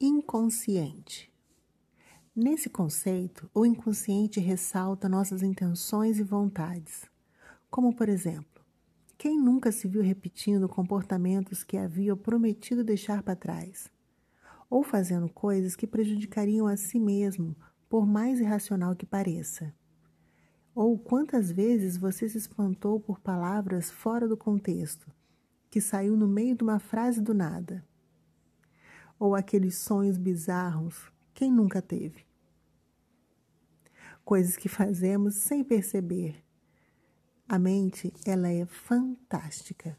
inconsciente. Nesse conceito, o inconsciente ressalta nossas intenções e vontades. Como, por exemplo, quem nunca se viu repetindo comportamentos que havia prometido deixar para trás? Ou fazendo coisas que prejudicariam a si mesmo, por mais irracional que pareça? Ou quantas vezes você se espantou por palavras fora do contexto, que saiu no meio de uma frase do nada? Ou aqueles sonhos bizarros, quem nunca teve? Coisas que fazemos sem perceber. A mente, ela é fantástica.